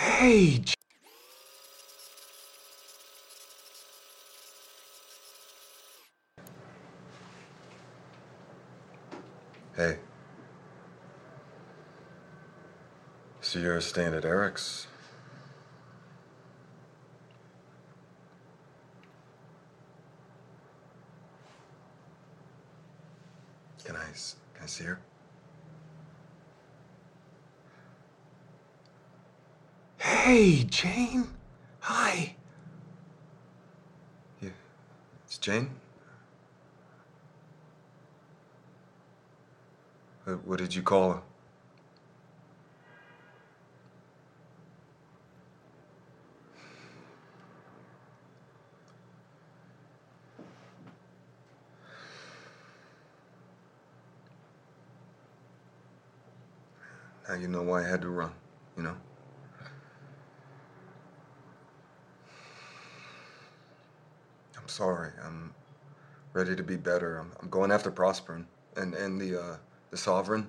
Hey, Hey. So you're staying at Eric's? Can I, can I see her? Hey, Jane. Hi. You, it's Jane? What, what did you call her? Now you know why I had to run, you know? Sorry. I'm ready to be better. I'm, I'm going after Prosperin and, and the, uh, the Sovereign.